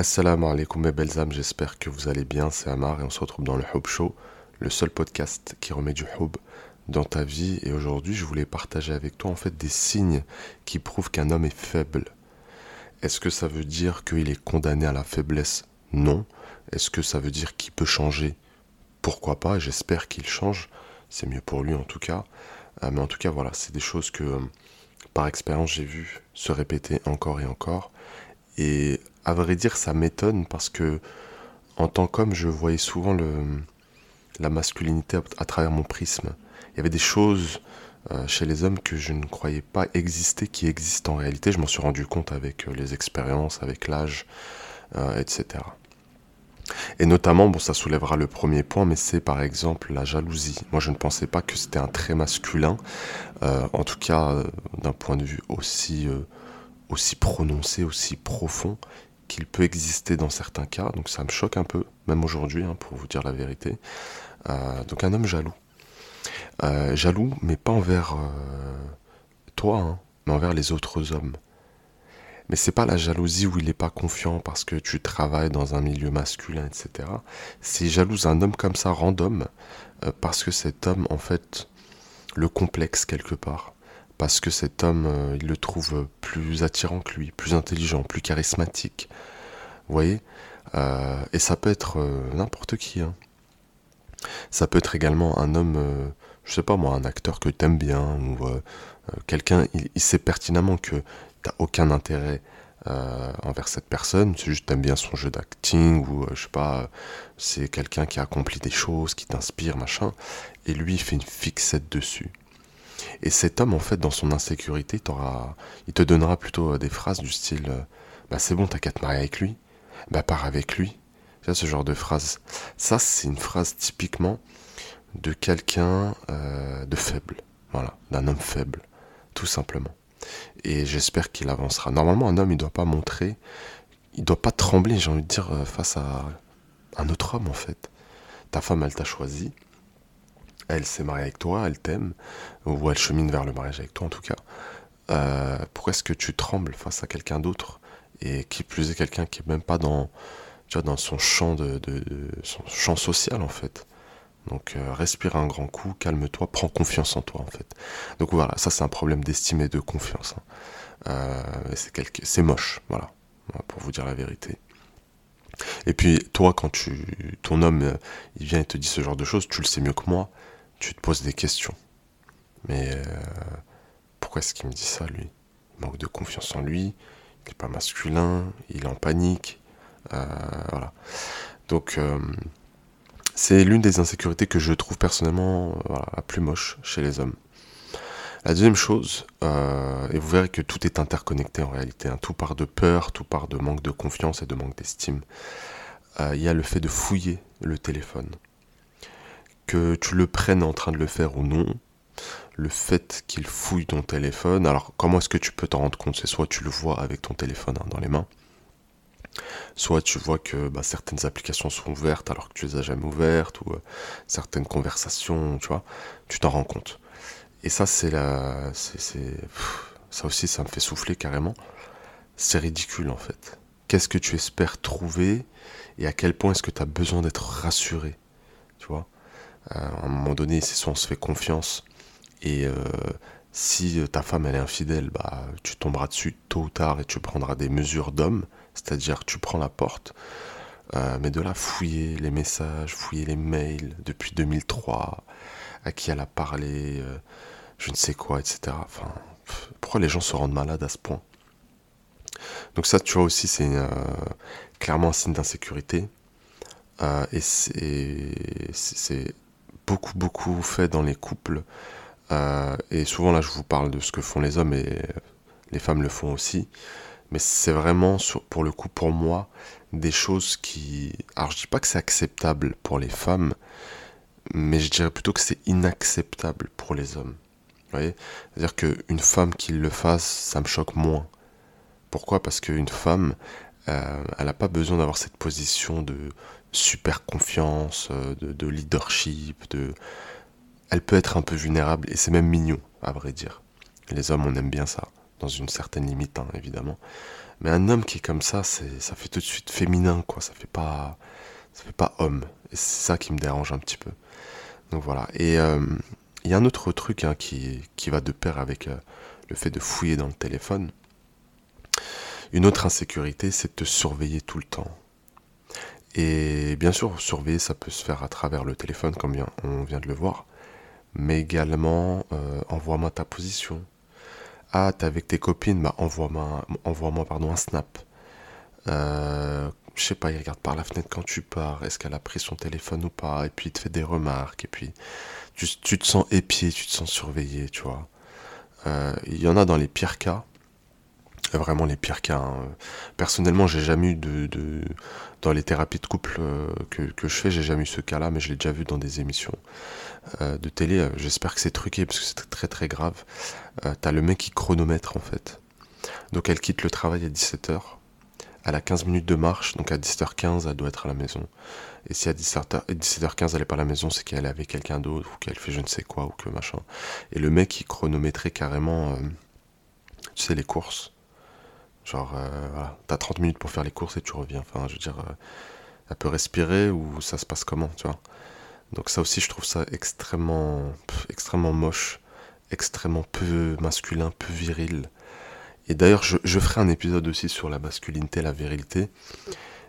Assalamu alaikum mes belles âmes, j'espère que vous allez bien, c'est Amar et on se retrouve dans le Hub Show, le seul podcast qui remet du Hub dans ta vie et aujourd'hui je voulais partager avec toi en fait des signes qui prouvent qu'un homme est faible. Est-ce que ça veut dire qu'il est condamné à la faiblesse? Non. Est-ce que ça veut dire qu'il peut changer? Pourquoi pas, j'espère qu'il change, c'est mieux pour lui en tout cas. Euh, mais en tout cas voilà, c'est des choses que par expérience j'ai vu se répéter encore et encore et à vrai dire, ça m'étonne parce que en tant qu'homme, je voyais souvent la masculinité à, travers mon prisme. Il y avait des choses euh, chez les hommes que je ne croyais pas exister qui existent en réalité. Je m'en suis rendu compte avec euh, les expériences, avec l'âge, euh, etc. Et notamment, bon, ça soulèvera le premier point, mais c'est par exemple la jalousie. Moi, je ne pensais pas que c'était un trait masculin, en tout cas d'un point de vue aussi aussi prononcé, aussi profond qu'il peut exister dans certains cas. Donc ça me choque un peu, même aujourd'hui, hein, pour vous dire la vérité. Euh, donc un homme jaloux. Euh, jaloux, mais pas envers euh, toi, hein, mais envers les autres hommes. Mais c'est pas la jalousie où il n'est pas confiant parce que tu travailles dans un milieu masculin, etc. C'est jalouse un homme comme ça, random, parce que cet homme, en fait, le complexe quelque part parce que cet homme, euh, il le trouve plus attirant que lui, plus intelligent, plus charismatique. Vous voyez euh, Et ça peut être euh, n'importe qui. Hein. Ça peut être également un homme, je sais pas moi, un acteur que tu aimes bien, ou quelqu'un, il, sait pertinemment que t'as aucun intérêt envers cette personne, c'est juste t'aimes bien son jeu d'acting, ou je sais pas, c'est quelqu'un qui accomplit des choses, qui t'inspire, machin, et lui il fait une fixette dessus. Et cet homme, en fait, dans son insécurité, il te donnera plutôt euh, des phrases du style euh, Bah c'est bon, t'as qu'à te marier avec lui, bah pars avec lui. Tu ce genre de phrase. Ça, c'est une phrase typiquement de quelqu'un euh, de faible. Voilà, d'un homme faible, tout simplement. Et j'espère qu'il avancera. Normalement, un homme, il ne doit pas montrer, il ne doit pas trembler, j'ai envie de dire, face à un autre homme, en fait. Ta femme, elle t'a choisi elle s'est mariée avec toi, elle t'aime, ou elle chemine vers le mariage avec toi en tout cas, euh, pourquoi est-ce que tu trembles face à quelqu'un d'autre et qui plus est quelqu'un qui est même pas dans, tu vois, dans son champ de, son champ social en fait? Donc euh, respire un grand coup, calme-toi, prends confiance en toi en fait. Donc voilà, ça c'est un problème d'estime et de confiance. Hein. Euh, c'est moche, voilà, pour vous dire la vérité. Et puis toi, quand tu, ton homme, il vient et te dit ce genre de choses, tu le sais mieux que moi tu te poses des questions. Mais euh, pourquoi est-ce qu'il me dit ça, lui? Il manque de confiance en lui, il n'est pas masculin, il est en panique. Euh, voilà. Donc, euh, c'est l'une des insécurités que je trouve personnellement la plus moche chez les hommes. La deuxième chose, et vous verrez que tout est interconnecté en réalité, hein, tout part de peur, tout part de manque de confiance et de manque d'estime. Il y a le fait de fouiller le téléphone que tu le prennes en train de le faire ou non, le fait qu'il fouille ton téléphone, alors comment est-ce que tu peux t'en rendre compte? C'est soit tu le vois avec ton téléphone hein, dans les mains, soit tu vois que bah, certaines applications sont ouvertes alors que tu les as jamais ouvertes, ou euh, certaines conversations, tu vois, tu t'en rends compte. Et ça, c'est la. ça aussi, ça me fait souffler carrément. C'est ridicule en fait. Qu'est-ce que tu espères trouver et à quel point est-ce que tu as besoin d'être rassuré Tu vois? À un moment donné, c'est soit on se fait confiance et euh, si ta femme elle est infidèle, bah tu tomberas dessus tôt ou tard et tu prendras des mesures d'homme, c'est-à-dire tu prends la porte. Euh, mais de là fouiller les messages, fouiller les mails depuis 2003, à qui elle a parlé, je ne sais quoi, etc. Enfin, pourquoi les gens se rendent malades à ce point? Donc ça, tu vois aussi, c'est clairement un signe d'insécurité. et c'est beaucoup, beaucoup fait dans les couples. Euh, et souvent, là, je vous parle de ce que font les hommes et les femmes le font aussi. Mais c'est vraiment, pour le coup, pour moi, des choses qui. Alors, je dis pas que c'est acceptable pour les femmes, mais je dirais plutôt que c'est inacceptable pour les hommes. Vous voyez? C'est-à-dire qu'une femme qui le fasse, ça me choque moins. Pourquoi? Parce qu'une femme, euh, elle n'a pas besoin d'avoir cette position de super confiance, euh, de, leadership, de... elle peut être un peu vulnérable et c'est même mignon, à vrai dire. Les hommes, on aime bien ça, dans une certaine limite, hein, évidemment. Mais un homme qui est comme ça, c'est, ça fait tout de suite féminin, quoi. Ça fait pas, ça fait pas homme. Et c'est ça qui me dérange un petit peu. Donc voilà. Et euh, il y a un autre truc hein, qui, qui va de pair avec euh, le fait de fouiller dans le téléphone. Une autre insécurité, c'est de te surveiller tout le temps. Et bien sûr, surveiller, ça peut se faire à travers le téléphone, comme on vient de le voir. Mais également, euh, envoie-moi ta position. Ah, t'es avec tes copines, bah envoie-moi envoie pardon, un snap. Euh, je sais pas, il regarde par la fenêtre quand tu pars, est-ce qu'elle a pris son téléphone ou pas, et puis il te fait des remarques, et puis tu, tu te sens épié, tu te sens surveillé, tu vois. Euh, il y en a dans les pires cas, vraiment les pires cas. Hein. Personnellement, j'ai jamais eu de, dans les thérapies de couple euh, que, que, je fais, j'ai jamais eu ce cas-là, mais je l'ai déjà vu dans des émissions euh, de télé. J'espère que c'est truqué parce que c'est très très grave. Euh, T'as le mec qui chronomètre en fait. Donc elle quitte le travail à 17h. Elle a 15 minutes de marche, donc à 17h15, elle doit être à la maison. Et si à 17h15, elle est pas à la maison, c'est qu'elle est avec quelqu'un d'autre, ou qu'elle fait je ne sais quoi, ou que machin. Et le mec, il chronométrait carrément, euh, tu sais, les courses. Genre, euh, voilà, t'as 30 minutes pour faire les courses et tu reviens. Enfin, je veux dire, euh, elle peut respirer ou ça se passe comment, tu vois. Donc ça aussi, je trouve ça extrêmement, extrêmement moche, extrêmement peu masculin, peu viril. Et d'ailleurs, je, ferai un épisode aussi sur la masculinité, la virilité.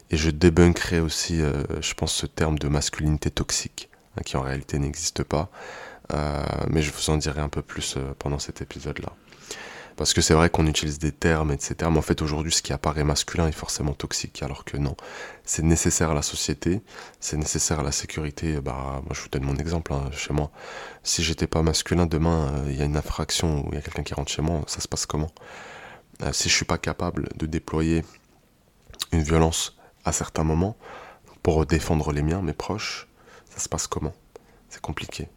Et je débunkerai aussi, euh, je pense, ce terme de masculinité toxique, hein, qui en réalité n'existe pas. Euh, mais je vous en dirai un peu plus euh, pendant cet épisode-là. Parce que c'est vrai qu'on utilise des termes, etc. Mais en fait, aujourd'hui, ce qui apparaît masculin est forcément toxique, alors que non. C'est nécessaire à la société, c'est nécessaire à la sécurité. Bah, moi, je vous donne mon exemple hein, chez moi. Si j'étais pas masculin, demain, il y a une infraction ou il y a quelqu'un qui rentre chez moi, ça se passe comment? Si je suis pas capable de déployer une violence à certains moments pour défendre les miens, mes proches, ça se passe comment? C'est compliqué.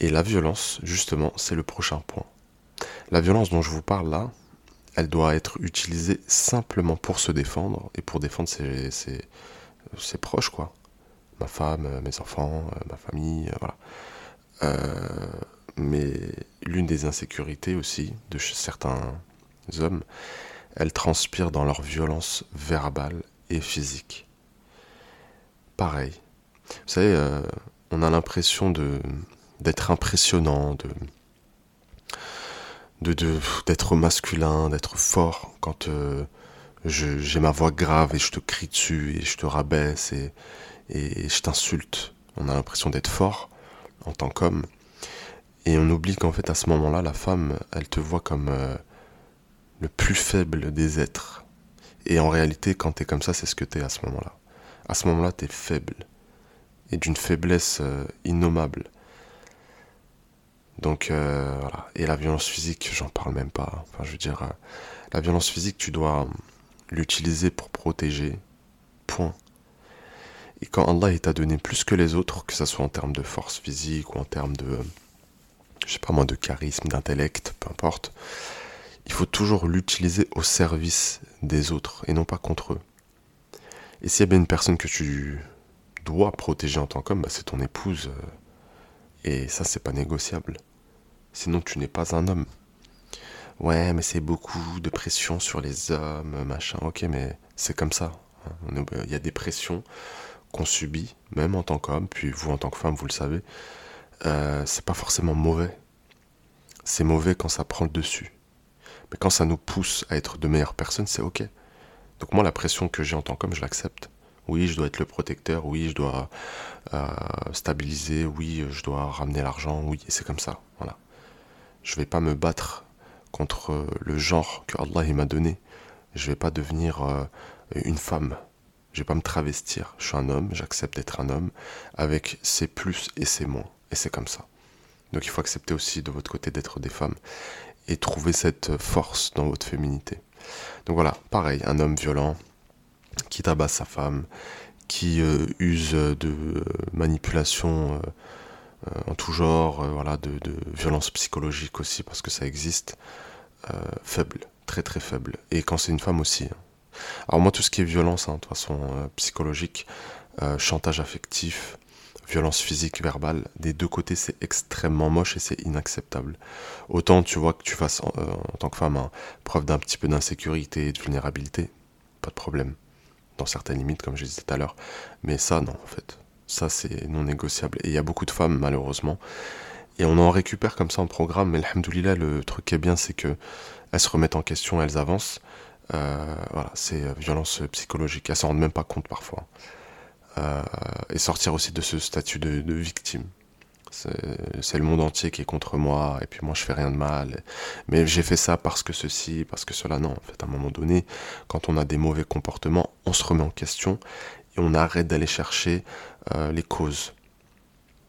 Et la violence, justement, c'est le prochain point. La violence dont je vous parle là, elle doit être utilisée simplement pour se défendre et pour défendre ses, proches, quoi. Ma femme, mes enfants, ma famille, voilà. Euh, mais l'une des insécurités aussi de certains hommes, elle transpire dans leur violence verbale et physique. Pareil. Vous savez, euh, on a l'impression de d'être impressionnant, de de d'être masculin, d'être fort quand euh, j'ai ma voix grave et je te crie dessus et je te rabaisse et, je t'insulte. On a l'impression d'être fort en tant qu'homme. Et on oublie qu'en fait à ce moment-là, la femme, elle te voit comme euh, le plus faible des êtres. Et en réalité, quand t'es comme ça, c'est ce que t'es à ce moment-là. À ce moment-là, t'es faible. Et d'une faiblesse euh, innommable. Donc euh, voilà. Et la violence physique, j'en parle même pas. Enfin, je veux dire, euh, la violence physique, tu dois l'utiliser pour protéger. Point. Et quand Allah t'a donné plus que les autres, que ce soit en termes de force physique ou en termes de, je sais pas moi, de charisme, d'intellect, peu importe, il faut toujours l'utiliser au service des autres et non pas contre eux. Et s'il y a bien une personne que tu dois protéger en tant qu'homme, bah c'est ton épouse. Et ça, c'est pas négociable. Sinon, tu n'es pas un homme. Ouais, mais c'est beaucoup de pression sur les hommes, machin. Ok, mais c'est comme ça. Hein. Il y a des pressions qu'on subit, même en tant qu'homme, puis vous en tant que femme, vous le savez. Euh, c'est pas forcément mauvais. C'est mauvais quand ça prend le dessus. Mais quand ça nous pousse à être de meilleures personnes, c'est ok. Donc moi, la pression que j'ai en tant qu'homme, je l'accepte. Oui, je dois être le protecteur, oui, je dois euh, stabiliser, oui, je dois ramener l'argent, oui, c'est comme ça. Voilà. Je vais pas me battre contre le genre que Allah m'a donné. Je vais pas devenir euh, une femme. Je vais pas me travestir. Je suis un homme, j'accepte d'être un homme avec ses plus et ses moins. Et c'est comme ça. Donc il faut accepter aussi de votre côté d'être des femmes et trouver cette force dans votre féminité. Donc voilà, pareil, un homme violent qui tabasse sa femme, qui euh, use de euh, manipulation euh, en tout genre, voilà, de, de, violence psychologique aussi, parce que ça existe, faible, très très faible. Et quand c'est une femme aussi. Hein. Alors moi, tout ce qui est violence, hein, de toute façon, psychologique, chantage affectif, violence physique, verbale, des deux côtés, c'est extrêmement moche et c'est inacceptable. Autant tu vois que tu fasses en, tant que femme preuve d'un petit peu d'insécurité et de vulnérabilité, pas de problème. Dans certaines limites, comme je disais tout à l'heure. Mais ça, non, en fait. Ça, c'est non négociable. Et il y a beaucoup de femmes, malheureusement. Et on en récupère comme ça en programme. Mais alhamdoulilah, le truc qui est bien, c'est que elles se remettent en question, elles avancent. Euh, voilà, c'est euh, violence psychologique. Elles s'en rendent même pas compte parfois. Euh, et sortir aussi de ce statut de, victime. C'est le monde entier qui est contre moi, et puis moi je fais rien de mal. Mais j'ai fait ça parce que ceci, parce que cela. Non, en fait, à un moment donné, quand on a des mauvais comportements, on se remet en question et on arrête d'aller chercher euh, les causes.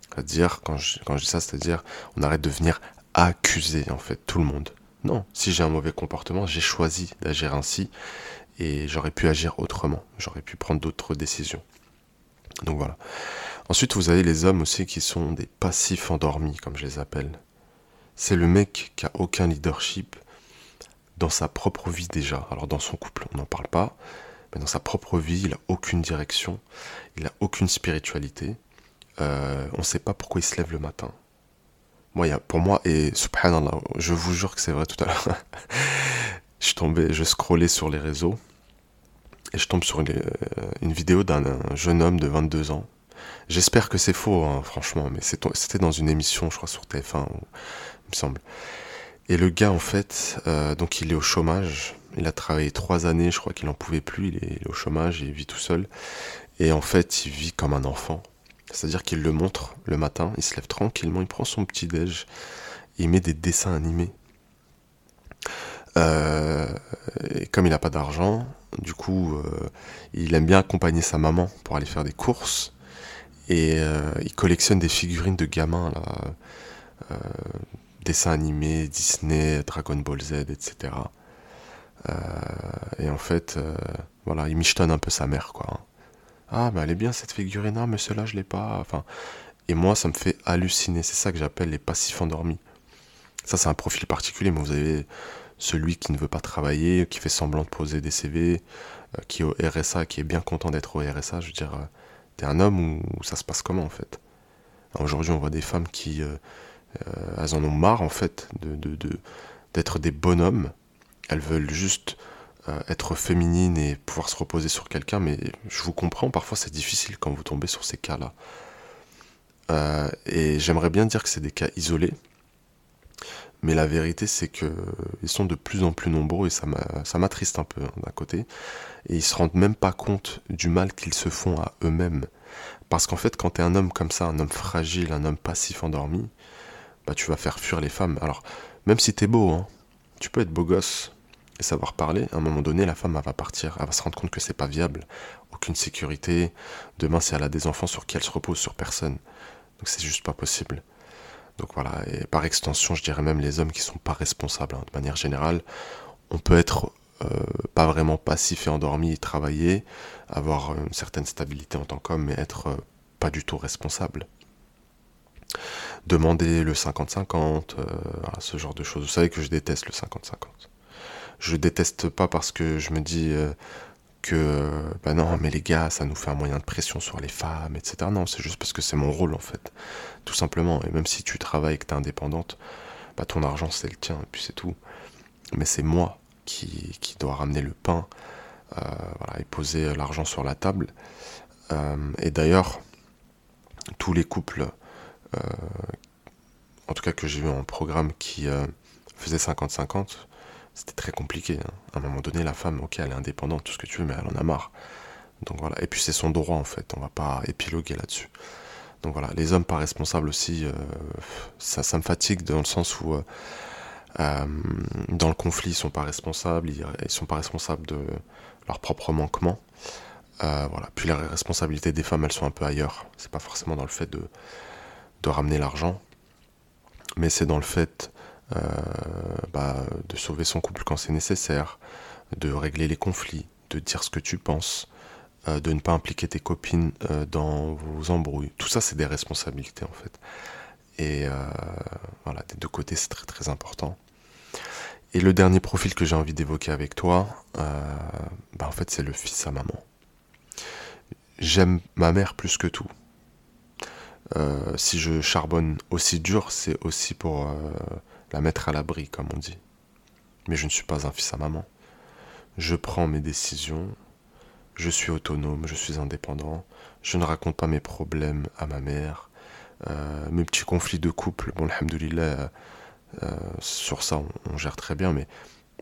C'est-à-dire, quand je, quand je dis ça, c'est-à-dire, on arrête de venir accuser en fait tout le monde. Non, si j'ai un mauvais comportement, j'ai choisi d'agir ainsi et j'aurais pu agir autrement. J'aurais pu prendre d'autres décisions. Donc voilà. Ensuite, vous avez les hommes aussi qui sont des passifs endormis, comme je les appelle. C'est le mec qui a aucun leadership dans sa propre vie déjà. Alors dans son couple, on n'en parle pas, mais dans sa propre vie, il n'a aucune direction, il n'a aucune spiritualité. Euh, on ne sait pas pourquoi il se lève le matin. Moi, pour moi, et subhanallah, je vous jure que c'est vrai tout à l'heure. je je scrollais sur les réseaux et je tombe sur une, euh, vidéo d'un jeune homme de 22 ans. J'espère que c'est faux, hein, franchement, mais c'était dans une émission, je crois, sur TF1, il me semble. Et le gars, en fait, euh, donc il est au chômage. Il a travaillé trois années, je crois qu'il n'en pouvait plus. Il est, au chômage, il vit tout seul. Et en fait, il vit comme un enfant. C'est-à-dire qu'il le montre le matin, il se lève tranquillement, il prend son petit déj, il met des dessins animés. Euh, et comme il n'a pas d'argent, du coup, euh, il aime bien accompagner sa maman pour aller faire des courses. Et euh, il collectionne des figurines de gamins, là, euh, dessins animés, Disney, Dragon Ball Z, etc. et en fait, voilà, il michetonne un peu sa mère, quoi. Ah, mais elle est bien cette figurine, là mais celle-là, je l'ai pas. Enfin, et moi, ça me fait halluciner. C'est ça que j'appelle les passifs endormis. Ça, c'est un profil particulier, mais vous avez celui qui ne veut pas travailler, qui fait semblant de poser des CV, euh, qui est au RSA, qui est bien content d'être au RSA, je veux dire, euh, t'es un homme ou ça se passe comment en fait? Aujourd'hui, on voit des femmes qui, euh, elles en ont marre en fait de, d'être des bonhommes. Elles veulent juste être féminines et pouvoir se reposer sur quelqu'un, mais je vous comprends, parfois c'est difficile quand vous tombez sur ces cas-là. et j'aimerais bien dire que c'est des cas isolés, mais la vérité, c'est qu'ils sont de plus en plus nombreux et ça m'attriste un peu hein, d'un côté. Et ils se rendent même pas compte du mal qu'ils se font à eux-mêmes. Parce qu'en fait, quand tu es un homme comme ça, un homme fragile, un homme passif endormi, bah tu vas faire fuir les femmes. Alors, même si tu es beau, hein, tu peux être beau gosse et savoir parler, à un moment donné, la femme elle va partir, elle va se rendre compte que c'est pas viable, aucune sécurité. Demain, si elle a des enfants sur qui elle se repose, sur personne. Donc c'est juste pas possible. Donc voilà, et par extension, je dirais même les hommes qui sont pas responsables. Hein. De manière générale, on peut être euh, pas vraiment passif et endormi et travailler, avoir une certaine stabilité en tant qu'homme, mais être euh, pas du tout responsable. Demander le 50-50, euh, ce genre de choses. Vous savez que je déteste le 50-50. Je déteste pas parce que je me dis que bah non mais les gars ça nous fait un moyen de pression sur les femmes etc non c'est juste parce que c'est mon rôle en fait. Tout simplement. Et même si tu travailles et que tu es indépendante bah ton argent c'est le tien et puis c'est tout. Mais c'est moi qui, qui dois ramener le pain euh, voilà, et poser l'argent sur la table. Euh, et d'ailleurs tous les couples euh, en tout cas que j'ai vu en programme qui faisaient 50-50 c'était très compliqué. Hein. À un moment donné, la femme, ok, elle est indépendante, tout ce que tu veux, mais elle en a marre. Donc voilà. Et puis c'est son droit en fait. On va pas épiloguer là-dessus. Donc voilà. Les hommes pas responsables aussi, euh, ça, ça me fatigue dans le sens où euh, euh, dans le conflit, ils sont pas responsables. Ils, ils sont pas responsables de leur propre manquement. voilà. Puis les responsabilités des femmes, elles sont un peu ailleurs. C'est pas forcément dans le fait de, de ramener l'argent, mais c'est dans le fait bah, de sauver son couple quand c'est nécessaire, de régler les conflits, de dire ce que tu penses, euh, de ne pas impliquer tes copines euh, dans vos embrouilles. Tout ça, c'est des responsabilités en fait. Et voilà, des deux côtés, c'est très très important. Et le dernier profil que j'ai envie d'évoquer avec toi, bah, fait, c'est le fils à maman. J'aime ma mère plus que tout. Euh, si je charbonne aussi dur, c'est aussi pour la mettre à l'abri, comme on dit. Mais je ne suis pas un fils à maman. Je prends mes décisions, je suis autonome, je suis indépendant, je ne raconte pas mes problèmes à ma mère, mes petits conflits de couple, bon, alhamdoulilah, sur ça on, gère très bien, mais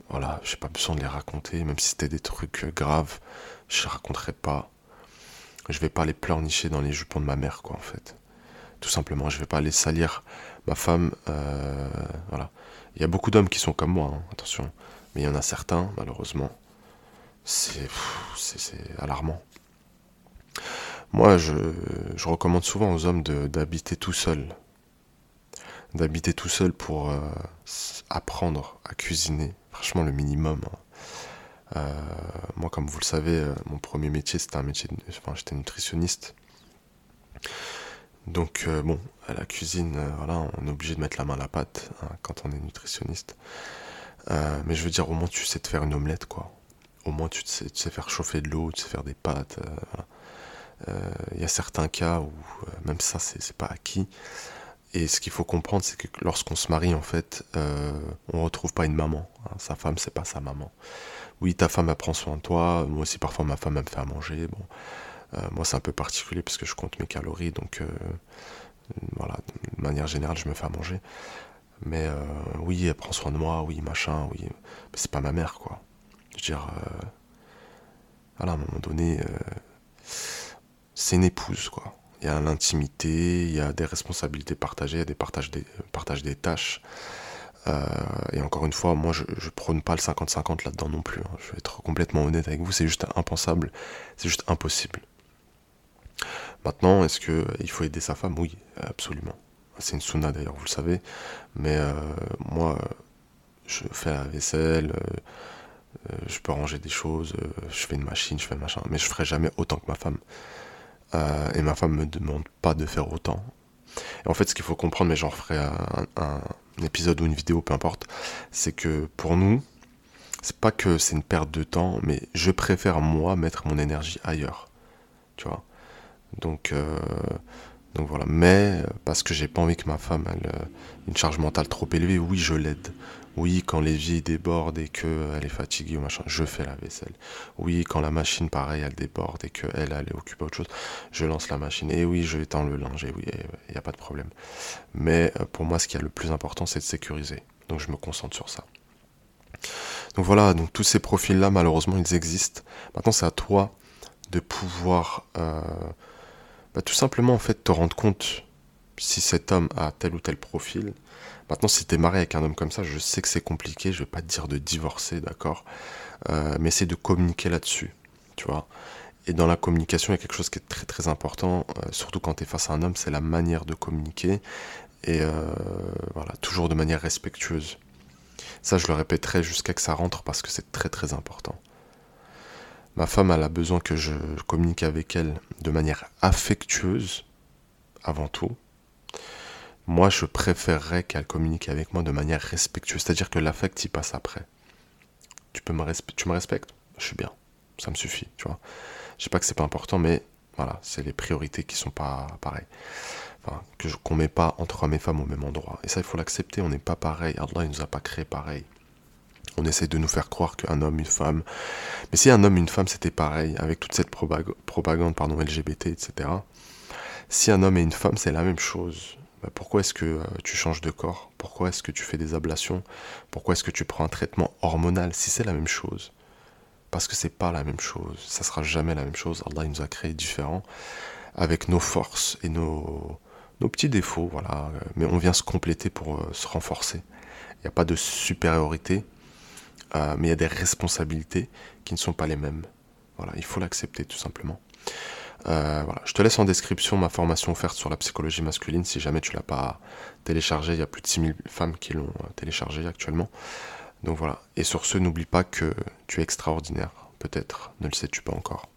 voilà, j'ai pas besoin de les raconter, même si c'était des trucs graves, je raconterai pas. Je vais pas les pleurnicher dans les jupons de ma mère, quoi, en fait. Tout simplement, je vais pas aller salir ma femme. Euh, voilà. Il y a beaucoup d'hommes qui sont comme moi, hein, attention. Mais il y en a certains, malheureusement. C'est alarmant. Moi, je, je, recommande souvent aux hommes d'habiter tout seul. D'habiter tout seul pour euh, apprendre à cuisiner. Franchement, le minimum. Hein. Euh, moi, comme vous le savez, mon premier métier, c'était un métier, enfin, j'étais nutritionniste. Donc euh, bon, à la cuisine, voilà, on est obligé de mettre la main à la pâte hein, quand on est nutritionniste. mais je veux dire, au moins tu sais te faire une omelette, quoi. Au moins tu sais, tu faire chauffer de l'eau, tu sais faire des pâtes. Il y a certains cas où même ça, c'est pas acquis. Et ce qu'il faut comprendre, c'est que lorsqu'on se marie, en fait, on retrouve pas une maman. Hein. Sa femme, c'est pas sa maman oui, ta femme elle prend soin de toi, moi aussi parfois ma femme elle me fait à manger. Bon, euh, moi c'est un peu particulier parce que je compte mes calories, donc euh, voilà, de manière générale je me fais à manger. Mais euh, oui, elle prend soin de moi, oui, machin, oui, mais c'est pas ma mère quoi. Je veux dire, à un moment donné, c'est une épouse quoi. Il y a l'intimité, il y a des responsabilités partagées, il y a des partages des, partages des tâches. Euh, et encore une fois, moi je, je prône pas le 50-50 là-dedans non plus. Hein. Je vais être complètement honnête avec vous, c'est juste impensable, c'est juste impossible. Maintenant, est-ce que il faut aider sa femme? Oui, absolument. C'est une sunna d'ailleurs, vous le savez. Mais euh, moi, je fais la vaisselle, euh, je peux ranger des choses, je fais une machine, je fais un machin, mais je ferai jamais autant que ma femme. et ma femme me demande pas de faire autant. Et en fait, ce qu'il faut comprendre, mais j'en ferai un, épisode ou une vidéo, peu importe, c'est que pour nous, c'est pas que c'est une perte de temps, mais je préfère moi mettre mon énergie ailleurs. Tu vois? Donc, euh, donc voilà. Mais parce que j'ai pas envie que ma femme ait euh, une charge mentale trop élevée, oui, je l'aide. Oui, quand l'évier déborde et qu'elle est fatiguée ou machin, je fais la vaisselle. Oui, quand la machine, pareil, elle déborde et qu'elle, elle est occupée à autre chose, je lance la machine. Et oui, je étends le linge. Et oui, il n'y a pas de problème. Mais euh, pour moi, ce qui est le plus important, c'est de sécuriser. Donc je me concentre sur ça. Donc voilà, donc tous ces profils-là, malheureusement, ils existent. Maintenant, c'est à toi de pouvoir euh, bah, tout simplement en fait te rendre compte si cet homme a tel ou tel profil Maintenant, si t'es marié avec un homme comme ça, je sais que c'est compliqué, je vais pas te dire de divorcer, d'accord? Euh, Mais c'est de communiquer là-dessus, tu vois? Et dans la communication, il y a quelque chose qui est très très important, euh, surtout quand tu es face à un homme, c'est la manière de communiquer. Et euh, voilà, toujours de manière respectueuse. Ça, je le répéterai jusqu'à que ça rentre parce que c'est très très important. Ma femme, a besoin que je communique avec elle de manière affectueuse, avant tout. Moi, je préférerais qu'elle communique avec moi de manière respectueuse, c'est-à-dire que l'affect y passe après. Tu peux me tu me respectes, je suis bien, ça me suffit, tu vois. Je sais pas que c'est pas important, mais voilà, c'est les priorités qui sont pas pareilles. Enfin, que qu'on met pas entre hommes et femmes au même endroit. Et ça, il faut l'accepter. On n'est pas pareil. Allah, il nous a pas créé pareil. On essaie de nous faire croire qu'un homme, une femme. Mais si un homme, une femme, c'était pareil, avec toute cette propagande, pardon, LGBT, etc. Si un homme et une femme, c'est la même chose. Bah, pourquoi est-ce que euh, tu changes de corps? Pourquoi est-ce que tu fais des ablations? Pourquoi est-ce que tu prends un traitement hormonal si c'est la même chose? Parce que c'est pas la même chose. Ça sera jamais la même chose. Allah nous a créés différents avec nos forces et nos, nos petits défauts, voilà. Mais on vient se compléter pour euh, se renforcer. Il n'y a pas de supériorité, euh, mais il y a des responsabilités qui ne sont pas les mêmes. Voilà, il faut l'accepter tout simplement. Euh, voilà. Je te laisse en description ma formation offerte sur la psychologie masculine. Si jamais tu l'as pas téléchargée, il y a plus de 6000 femmes qui l'ont euh, téléchargée actuellement. Donc voilà. Et sur ce, n'oublie pas que tu es extraordinaire. Peut-être, ne le sais-tu pas encore.